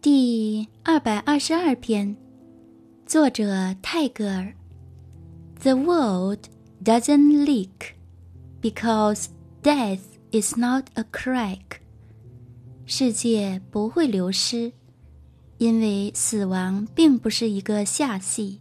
第二百二十二篇作者泰戈尔 the world doesn't leak because death is not a crack 世界不会流失因为死亡并不是一个下戏